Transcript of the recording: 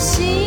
sim.